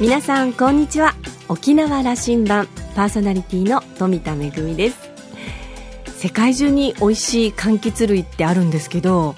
皆さんこんにちは。沖縄羅針盤パーソナリティの富田恵です。世界中に美味しい柑橘類ってあるんですけど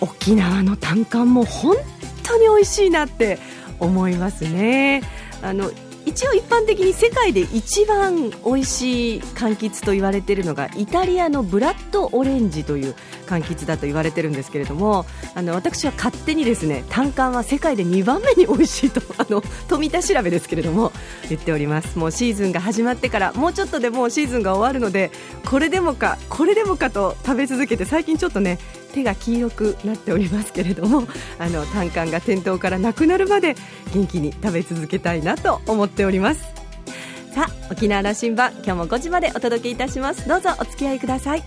沖縄の単管も本当に美味しいなって思いますね。あの一応一般的に世界で一番美味しい柑橘と言われているのがイタリアのブラッドオレンジという柑橘だと言われているんですけれどもあの私は勝手にですね単管は世界で2番目に美味しいとあの富田調べですけれども言っております。もうシーズンが始まってからもうちょっとでもうシーズンが終わるのでこれでもかこれでもかと食べ続けて最近ちょっとね手が黄色くなっておりますけれどもあの単管が店頭からなくなるまで元気に食べ続けたいなと思っております。さあ沖縄羅針盤今日も5時までお届けいたします。どうぞお付き合いください。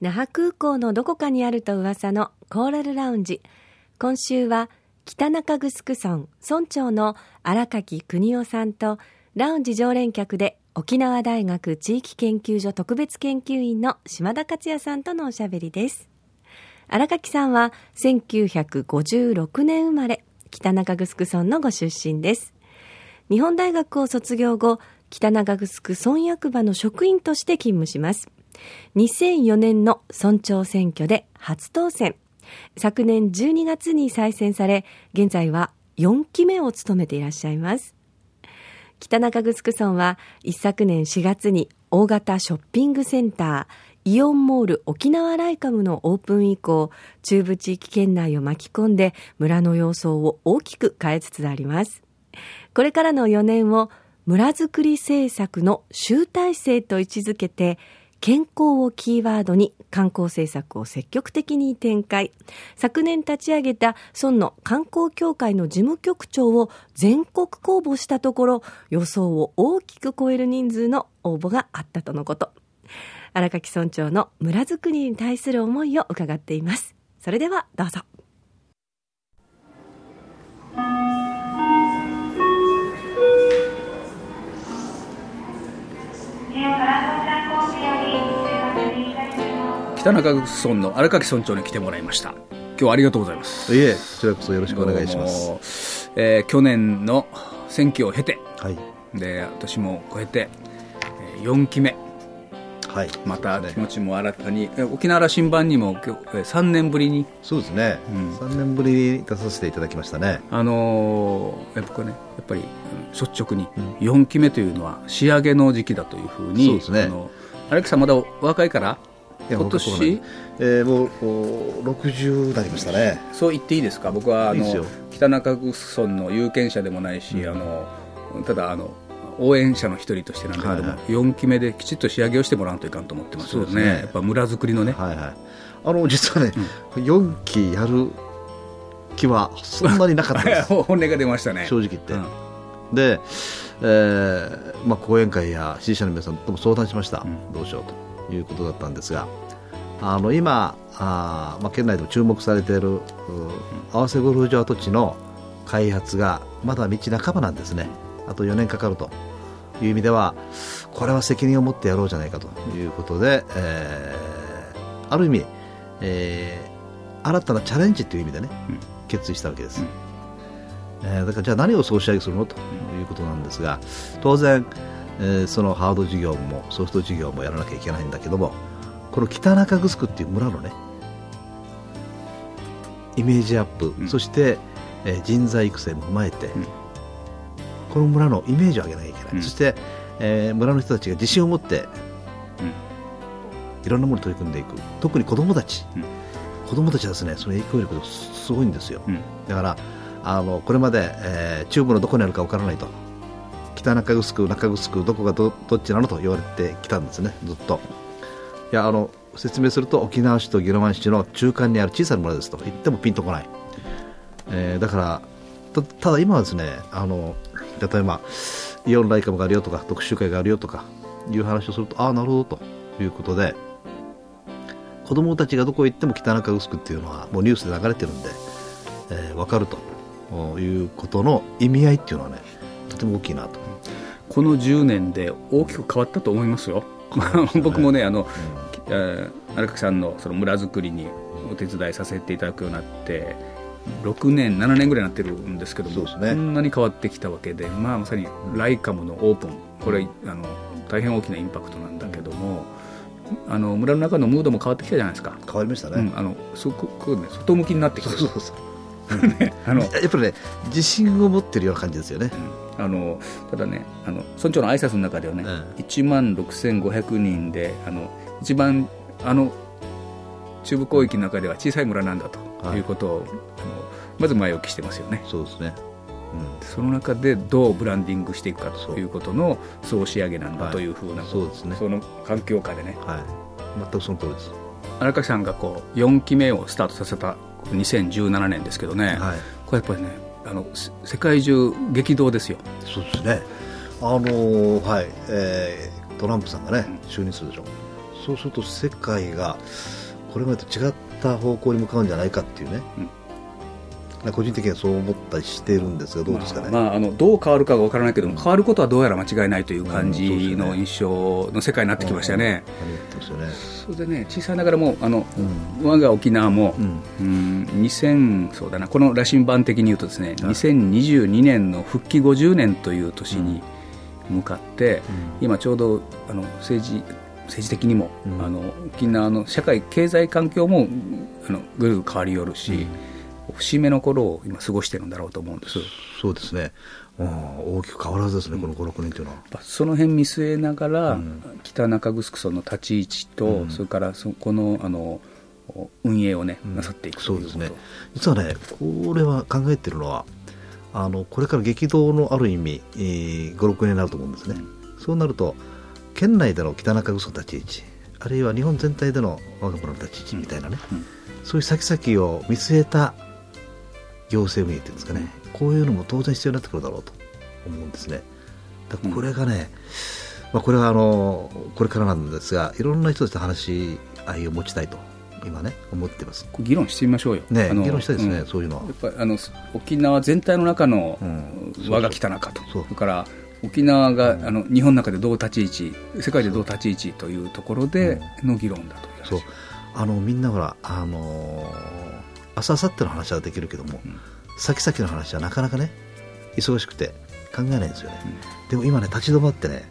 那覇空港のどこかにあると噂のコーラルラウンジ。今週は北中城村村長の荒垣邦夫さんとラウンジ常連客で沖縄大学地域研究所特別研究員の島田克也さんとのおしゃべりです。荒垣さんは1956年生まれ北中城村のご出身です。日本大学を卒業後北中城村役場の職員として勤務します。2004年の村長選挙で初当選。昨年12月に再選され現在は4期目を務めていらっしゃいます。北中城村は一昨年4月に大型ショッピングセンターイオンモール沖縄ライカムのオープン以降中部地域圏内を巻き込んで村の様相を大きく変えつつあります。これからの4年を村づくり政策の集大成と位置づけて健康をキーワードに観光政策を積極的に展開。昨年立ち上げた村の観光協会の事務局長を全国公募したところ、予想を大きく超える人数の応募があったとのこと。荒垣村長の村づくりに対する思いを伺っています。それではどうぞ。北中村の荒垣村長に来てもらいました。今日はありがとうございます。いえこちらこそよろしくお願いします。えー、去年の選挙を経て、はい、で私もこうやって4期目。はい、また気持ちも新たに、沖縄羅針盤にも今日3年ぶりに。そうですね、うん、3年ぶりに出させていただきましたね。あのー、やっぱねやっぱり率直に4期目というのは仕上げの時期だというふうに、そうですね。あのアレクさんまだ若いから今年、えー、もう60になりましたね。そう言っていいですか？僕はあの北中城村の有権者でもないし、うん、あのただあの応援者の一人としてなんだけども、はい。はい、4期目できちっと仕上げをしてもらわんといかんと思ってますよね、ね。やっぱ村づくりのね、はいはい、あの実はね、うん、4期やる気はそんなになかったです。本音が出ましたね。正直言って、うん、で、えーまあ、講演会や支持者の皆さんとも相談しました、うん、どうしようとということだったんですがあの今あ、まあ、県内でも注目されている合わせゴルフ場跡地の開発がまだ道半ばなんですね。あと4年かかると。いう意味ではこれは責任を持ってやろうじゃないかと。いうことで、えー、ある意味、えー、新たなチャレンジという意味でね、うん、決意したわけです、うん、えー、だからじゃあ何を総仕上げするの？ということなんですが当然えー、そのハード事業もソフト事業もやらなきゃいけないんだけどもこの北中城っていう村のねイメージアップ、うん、そして、えー、人材育成も踏まえて、うん、この村のイメージを上げなきゃいけない、うん、そして、えー、村の人たちが自信を持って、いろんなものに取り組んでいく。特に子どもたち、子どもたちはですねその影響力がすごいんですよ、だからあのこれまで、えー、中部のどこにあるか分からないと北中城中城どこがどどっちなのと言われてきたんですねずっと。いやあの説明すると沖縄市と宜野湾市の中間にある小さな村ですと。言ってもピンとこない、えー、だからただ今はですねあの例えばイオンライカムがあるよとか特集会があるよとかいう話をするとああなるほどと。いうことで子供たちがどこへ行っても北中城っていうのはもうニュースで流れてるんで、えー、分かるということの意味合いっていうのはねとても大きいなと。この10年で大きく変わったと思いますよ、僕もねあの、うん、荒垣さんのその村づくりにお手伝いさせていただくようになって6年7年ぐらいになってるんですけども、ね、こんなに変わってきたわけで、まあ、まさにライカムのオープン。これあの大変大きなインパクトなんだけども、あの村の中のムードも変わってきたじゃないですか。変わりましたね、うん、あのすごくね外向きになってきてそうそうそうあのやっぱりね自信を持ってるような感じですよね、うん、あのただねあの村長の挨拶の中ではね、うん、1万6500人であの一番あの中部広域の中では小さい村なんだとい。うことを、はい、あのまず前置きしてますよね。そうですね。うん、その中でどうブランディングしていくかということの総仕上げなんだというふうな、そうですね、その環境下でね、はい、全くその通りです。荒川さんがこう4期目をスタートさせた2017年ですけどね、はい、これやっぱりねあの世界中激動ですよ。そうですね。あのー、はい、えー、トランプさんがね、就任するでしょ。そうすると世界がこれまでと違った方向に向かうんじゃないかっていうね、うん個人的にはそう思ったりしてるんですがどうですかね、まあ、まあ、あのどう変わるかが分からないけども変わることはどうやら間違いないという感じの印象の世界になってきましたよね。それでね小さいながらもあの、うん、我が沖縄も、うん、うん、2000そうだなこの羅針盤的に言うとですね、2022年の復帰50年という年に向かって、うん、今ちょうどあの政治政治的にも、あの沖縄の社会経済環境もあのぐるぐる変わりよるし、節目の頃を今過ごしてるんだろうと思うんです。そうですね。大きく変わらずですね、この5、6年というのは。その辺見据えながら、うん、北中城の立ち位置と、うん、それからそこのあの運営をね、なさっていくそうですね、実はね、これは考えてるのは、あのこれから激動のある意味、えー、5、6年になると思うんですね、そうなると、県内での北中城立ち位置、あるいは日本全体での我が村の立ち位置みたいなね、そういう先々を見据えた行政運営っていうんですかね、こういうのも当然必要になってくるだろうと思うんですね。だこれがね、うん、まあ、これはあのこれからなんですが、いろんな人たちと話し合いを持ちたいと。今ね思ってます。議論してみましょうよ、ね、議論したいですね、うん、そういうのは。やっぱあの沖縄全体の中の、我が北中と、それから沖縄が、あの日本の中でどう立ち位置世界でどう立ち位置というところでの議論だとそう。あのみんなほらあの明日明後日の話はできるけども、うん、先々の話はなかなかね忙しくて考えないんですよね、うん、でも今ね立ち止まってね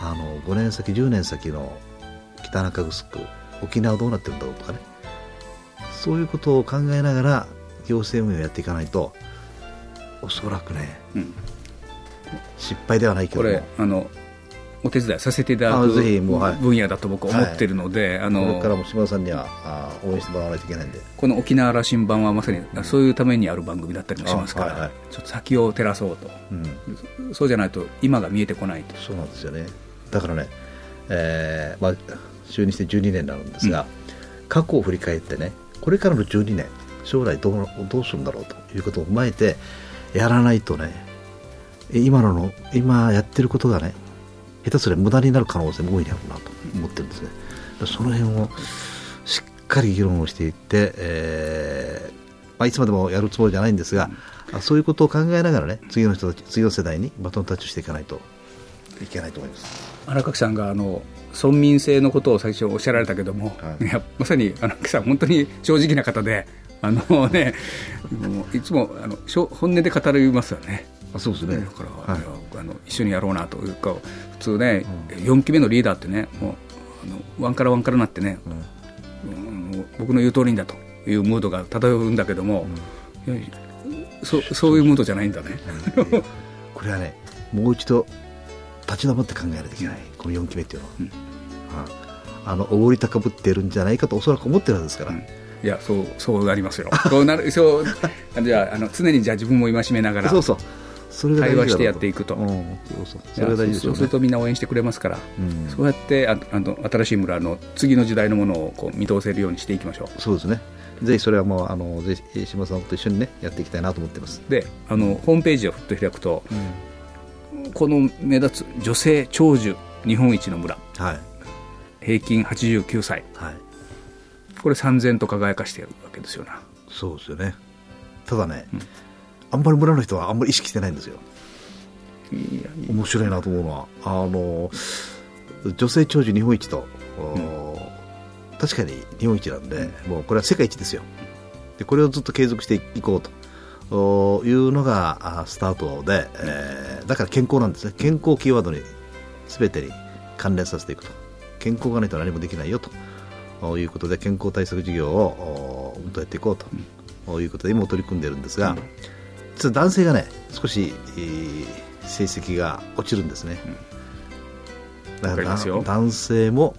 あの5年先10年先の北中城沖縄どうなってるんだろうとかねそういうことを考えながら行政運営をやっていかないとおそらくね、うん、失敗ではないけどこれあのお手伝いさせていただく分野だと僕は思ってるので、はい、あのこれからも島田さんにはあ応援してもらわないといけないんで。この沖縄羅針盤はまさにそういうためにある番組だったりもしますから、はいはい、ちょっと先を照らそうと、うん、そうじゃないと今が見えてこないと。そうなんですよね。だからね、えーまあ、就任して12年になるんですが、うん、過去を振り返ってねこれからの12年将来どうどうするんだろうということを踏まえてやらないとね今のの今やってることがね下手すれば無駄になる可能性も多いだろうなと思ってるんですね。その辺をしっかり議論をしていって、えーまあ、いつまでもやるつもりじゃないんですが、うん、そういうことを考えながらね次の人たち次の世代にバトンタッチしていかないといけないと思います荒垣さんがあの村民性のことを最初おっしゃられたけども、はい、いやまさに荒垣さん本当に正直な方であのねいつもあの本音で語りますよね。あそうですね。だから、はい、あの一緒にやろうなというか普通ね、うん、4期目のリーダーってねもうあのワンからワンからなってね、うん、僕の言う通りんだというムードが漂うんだけども、うん、そそういうムードじゃないんだね、これはねもう一度立ち止まって考えないといけない、この4期目っていうのは、うん、ああのおごり高ぶってるんじゃないかとおそらく思ってるんですから、いやそうそうなりますよ。そうなるそう じゃああの常にじゃあ自分も戒めながら。そうそうそれ対話してやっていくと、そうするとみんな応援してくれますから、うん、そうやってああの新しい村の次の時代のものをこう見通せるようにしていきましょう。そうですね。ぜひそれはもうあのぜひ島さんと一緒にねやっていきたいなと思ってます。であのホームページをふっと開くと、うん、この目立つ女性長寿日本一の村、はい、平均89歳、はい、これ三千と輝かしてるわけですよな。そうですよね。ただね、うん、あんまり村の人はあんまり意識してないんですよ。面白いなと思うのは。あの女性長寿日本一と、うん、確かに日本一なんで、もうこれは世界一ですよ。でこれをずっと継続していこうというのがスタートで、えー、だから健康なんですね。健康キーワードに全てに関連させていくと。健康がないと何もできないよと。いうことで健康対策事業をやっていこうと。いうことで今取り組んでいるんですが、実は男性がね少し、えー、成績が落ちるんですね、だから男性も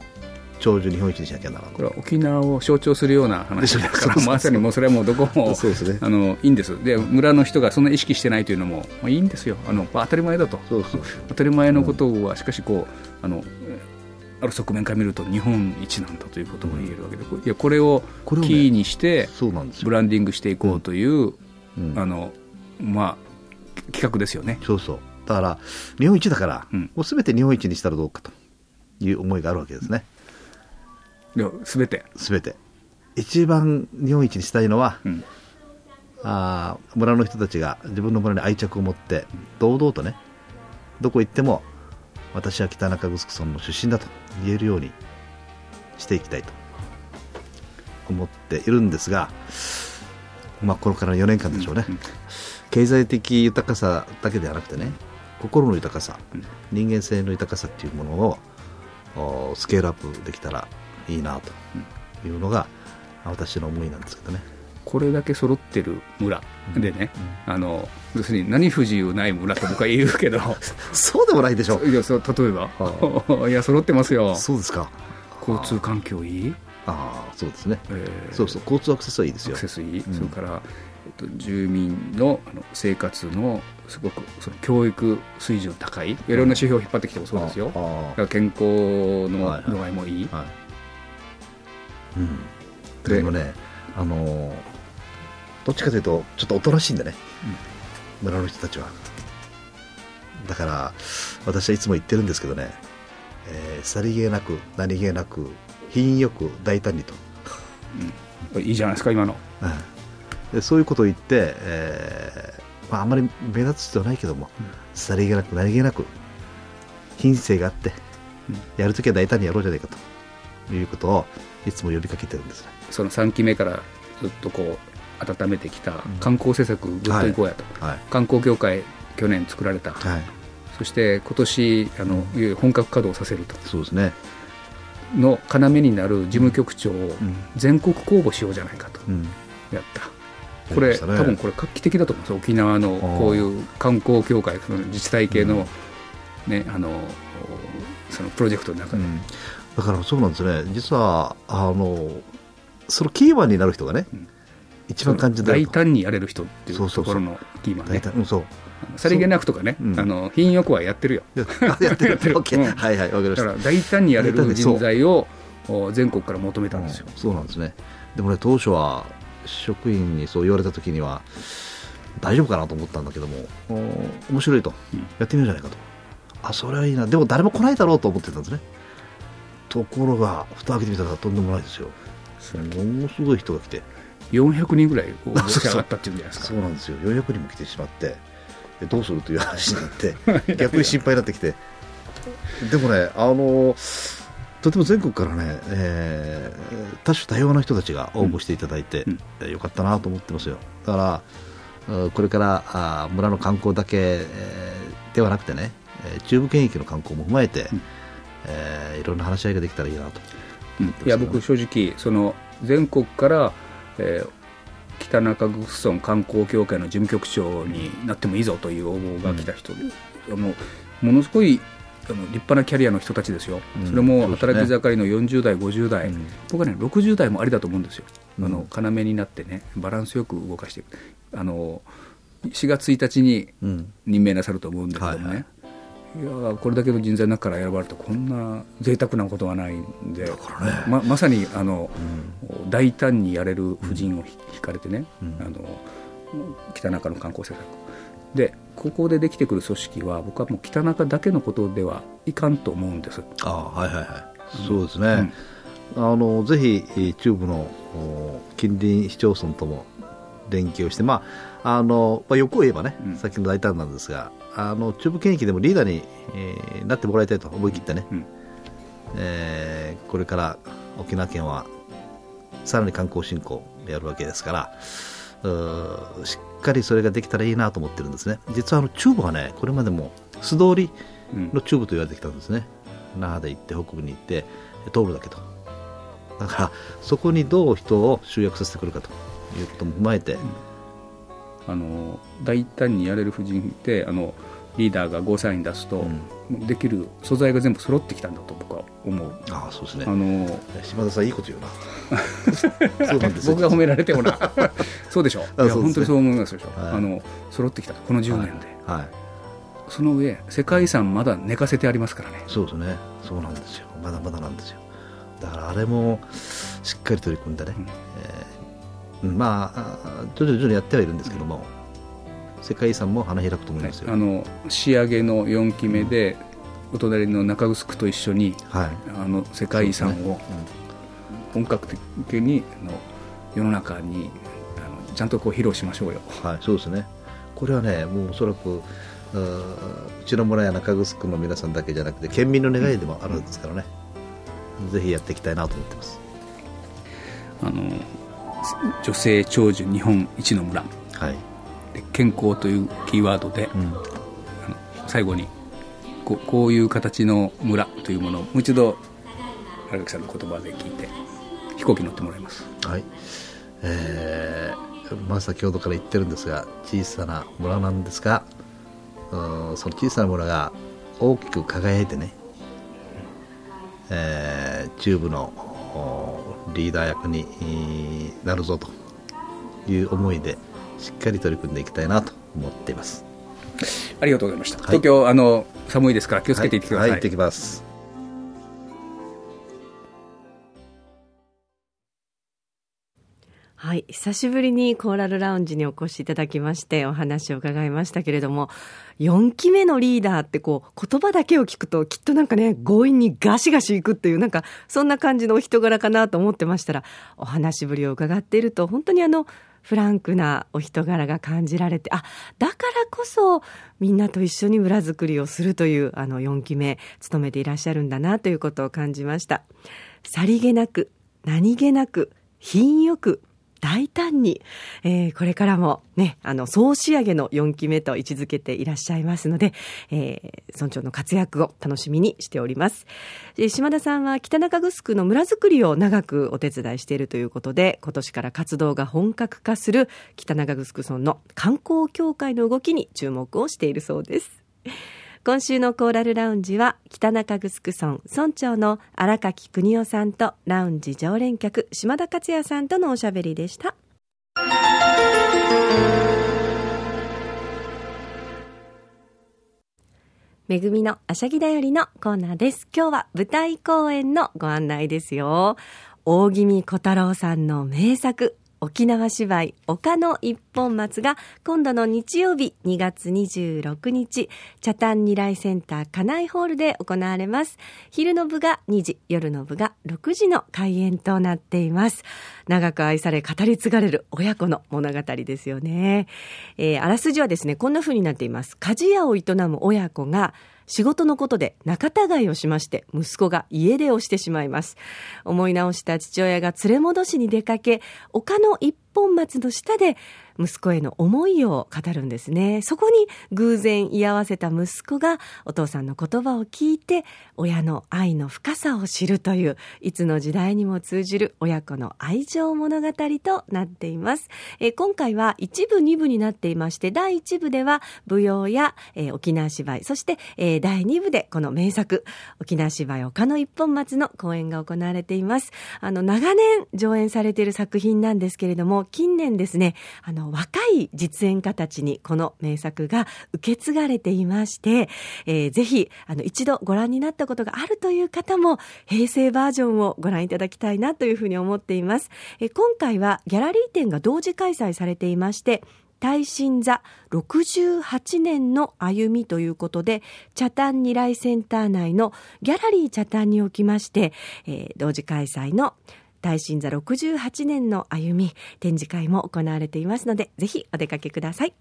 長寿日本一にしなきゃならないこれは沖縄を象徴するような話だからまさにもうそれはもうどこもそうです、ね、あのいいんですで村の人がそんな意識してないというのも、まあ、いいんですよ。あの当たり前だと。当たり前のことはしかしこうあのある側面から見ると日本一なんだということが言えるわけで、うん、いやこれをキーにしてブランディングしていこうという、うん、あのまあ企画ですよね。そうそう。だから日本一だから、うん、もうすべて日本一にしたらどうかという思いがあるわけですね。すべて。すべて。一番日本一にしたいのは、うん、あ村の人たちが自分の村に愛着を持って堂々とねどこ行っても私は北中城村の出身だと言えるようにしていきたいと思っているんですが、まあ、これからの4年間でしょうね、うんうん、経済的豊かさだけではなくてね心の豊かさ、人間性の豊かさっていうものをスケールアップできたらいいなというのが私の思いなんですけどね。これだけ揃ってる村でね、うん、あの要するに何不自由ない村と僕は言うけど。そうでもないでしょ。いやそう例えば、はあ、いや揃ってますよ。そうですか。交通環境いい？ああそうですね、えー、そうそう交通アクセスはいいですよ。アクセスいい、うん、それから、と、住民のあの生活のすごくその教育水準高いいろんな指標を引っ張ってきてもそうですよ、うん、健康の度合いもいい、はい。はいうん、でもね、あのー、どっちかというとちょっとおとなしいんだね、うん、村の人たちは。だから私はいつも言ってるんですけどね、えー、さりげなく何気なく品よく大胆にと、うん、いいじゃないですか今の、うん、でそういうことを言って、えーまあ、あんまり目立つ必要ないけども、さりげなく何気なく品性があって、やるときは大胆にやろうじゃないかということをいつも呼びかけてるんです。その3期目からずっとこう温めてきた観光政策ぐっといこうやと、はい。はい、観光協会去年作られた、はい、そして今年あの、うん、本格稼働させると。そうですね。の要になる事務局長を全国公募しようじゃないかと、うん、やった。これ、ね、多分これ画期的だと思います沖縄のこういう観光協会その自治体系の,、ね、あのそのプロジェクトの中で、うん、だからそうなんですね、実はあのそのキーマンになる人がね、うん、一番感じ大胆にやれる人っていうところのキーマンね。そうそう。さりげなくとかね、あの品よくはやってるよ。やってる、やってる、はいはい、わかりました。だから大胆にやれる人材を全国から求めたんですよ。そうなんですね。でもね、当初は職員にそう言われたときには、大丈夫かなと思ったんだけども、面白いと、やってみようじゃないかと。あ、それはいいな。でも誰も来ないだろうと思ってたんですね。ところが蓋開けてみたらとんでもないですよ。ものすごい人が来て。400人ぐらい応募し上がったっていうんじゃないですか。そう。なんですよ。400人も来てしまってどうするという話になって 逆に心配になってきて。でもねあのとても全国からね、えー、多種多様な人たちが応募していただいて、うん。うん、よかったなと思ってますよ。だからこれからあ村の観光だけ、えー、ではなくてね中部圏域の観光も踏まえて、うん。えー、いろんな話し合いができたらいいなと、うん、いや僕正直その全国から、えー、北中城村観光協会の事務局長になってもいいぞという応募が来た人で、うん、もものすごい立派なキャリアの人たちですよ、うん、それも働き盛りの40代、50代、うん、僕はね、60代もありだと思うんですよ、うん、あの要になってね、バランスよく動かしていく、あの4月1日に任命なさると思うんだけどもね、はいはいいやこれだけの人材の中から選ばれてこんな贅沢なことはないんで、ね、ままさにあの、うん、大胆にやれる夫人を引かれてね、うん、あの北中の観光政策でここでできてくる組織は僕はもう北中だけのことではいかんと思うんです。あはいはいはい。そうですね、うん、あのぜひ中部の近隣市町村とも連携をして、まああのまあ、欲を言えばね、うん、さっきの大胆なんですがあの中部県域でもリーダーに、えー、なってもらいたいと思い切ってね、うん、えー、これから沖縄県はさらに観光振興やるわけですからしっかりそれができたらいいなと思ってるんですね。実はあの中部はねこれまでも素通りの中部と言われてきたんですね、うん、那覇で行って北部に行って通るだけと。だからそこにどう人を集約させてくるかと。いうことも踏まえて、あの大胆にやれる婦人ってあのリーダーがゴーサイン出すと、うん、できる素材が全部揃ってきたんだと僕は思う。ああそうですね。あの島田さんいいこと言うな。そうなんです僕が褒められてもな。そうでしょう、いや本当にそう思いますでしょ、はい、あの揃ってきたこの10年で、はい、はい、その上世界遺産まだ寝かせてありますからね。そうですね。そうなんですよ。まだまだなんですよ。だからあれもしっかり取り組んでね、うん、えー、まあ徐々に徐々にやってはいるんですけども、世界遺産も花開くと思いますよ、はい、あの仕上げの4期目で、お隣の中城と一緒に、はい、あの世界遺産を本格的にあの世の中にあのちゃんとこう披露しましょうよ。はい、そうですね。これはねもうおそらくうちの村や中城の皆さんだけじゃなくて県民の願いでもあるんですからね、うん、ぜひやっていきたいなと思ってます。あの女性長寿日本一の村、はい、で健康というキーワードで、うん、最後にここういう形の村というものをもう一度荒垣さんの言葉で聞いて飛行機乗ってもらいます。はい。えー、まあ先ほどから言ってるんですが小さな村なんですがその小さな村が大きく輝いてね、えー、中部のリーダー役になるぞという思いでしっかり取り組んでいきたいなと思っています。ありがとうございました、はい、東京あの寒いですから気をつけていってください、はい、はい、行ってきます。はい久しぶりにコーラルラウンジにお越しいただきましてお話を伺いましたけれども4期目のリーダーってこう言葉だけを聞くときっとなんかね強引にガシガシいくっていうなんかそんな感じのお人柄かなと思ってましたらお話ぶりを伺っていると本当にあのフランクなお人柄が感じられて、あ、だからこそみんなと一緒に村づくりをするというあの4期目、務めていらっしゃるんだなということを感じました。さりげなく、何気なく、品よく、大胆に、えー、これからもね、あの、総仕上げの4期目と位置づけていらっしゃいますので、えー、村長の活躍を楽しみにしております。えー、島田さんは北中城の村づくりを長くお手伝いしているということで、今年から活動が本格化する北中城村の観光協会の動きに注目をしているそうです。今週のコーラルラウンジは北中城村村長の荒垣邦夫さんとラウンジ常連客島田克也さんとのおしゃべりでした。めぐみのあしゃぎだよりのコーナーです。今日は舞台公演のご案内ですよ。大宜味小太郎さんの名作沖縄芝居丘の一本松が今度の日曜日2月26日茶炭二来センター家内ホールで行われます。昼の部が2時夜の部が6時の開演となっています。長く愛され語り継がれる親子の物語ですよね、えー、あらすじはですねこんな風になっています。鍛冶屋を営む親子が仕事のことで仲違いをしまして、息子が家出をしてしまいます。思い直した父親が連れ戻しに出かけ、丘の一本松の下で息子への思いを語るんですね。そこに偶然居合わせた息子がお父さんの言葉を聞いて親の愛の深さを知るといういつの時代にも通じる親子の愛情物語となっています。え今回は一部二部になっていまして第一部では舞踊や、え沖縄芝居そして、え第二部でこの名作沖縄芝居丘の一本松の公演が行われています。あの長年上演されている作品なんですけれども近年ですねあの若い実演家たちにこの名作が受け継がれていまして、えー、ぜひあの一度ご覧になったことがあるという方も平成バージョンをご覧いただきたいなというふうに思っています。えー、今回はギャラリー展が同時開催されていまして耐震座68年の歩みということで、茶炭二来センター内のギャラリー茶炭におきまして、えー、同時開催の大震座68年の歩み展示会も行われていますのでぜひお出かけください。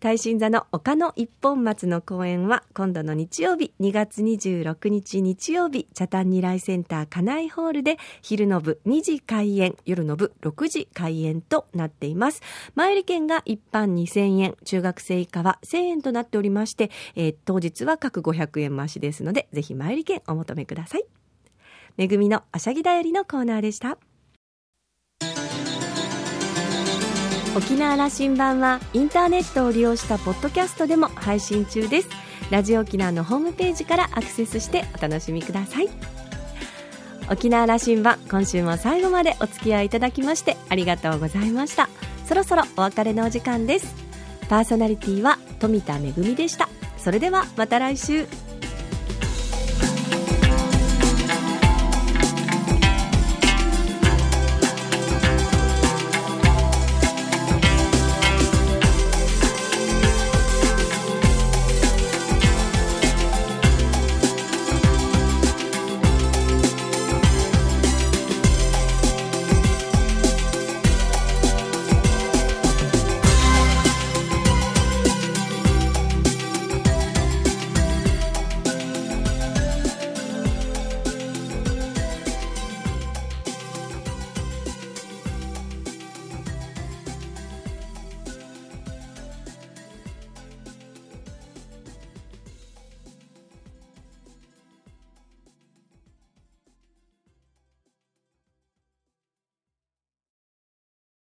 大震座の丘の一本松の公演は今度の日曜日2月26日日曜日茶炭二来センター家内ホールで昼の部2時開演夜の部6時開演となっています。前売券が一般2000円中学生以下は1000円となっておりまして、えー、当日は各500円増しですのでぜひ前売券お求めください。めぐみのあしゃぎだよりのコーナーでした。沖縄羅針盤はインターネットを利用したポッドキャストでも配信中です。ラジオ沖縄のホームページからアクセスしてお楽しみください。沖縄羅針盤今週も最後までお付き合いいただきましてありがとうございました。そろそろお別れのお時間です。パーソナリティは富田恵でした。それではまた来週。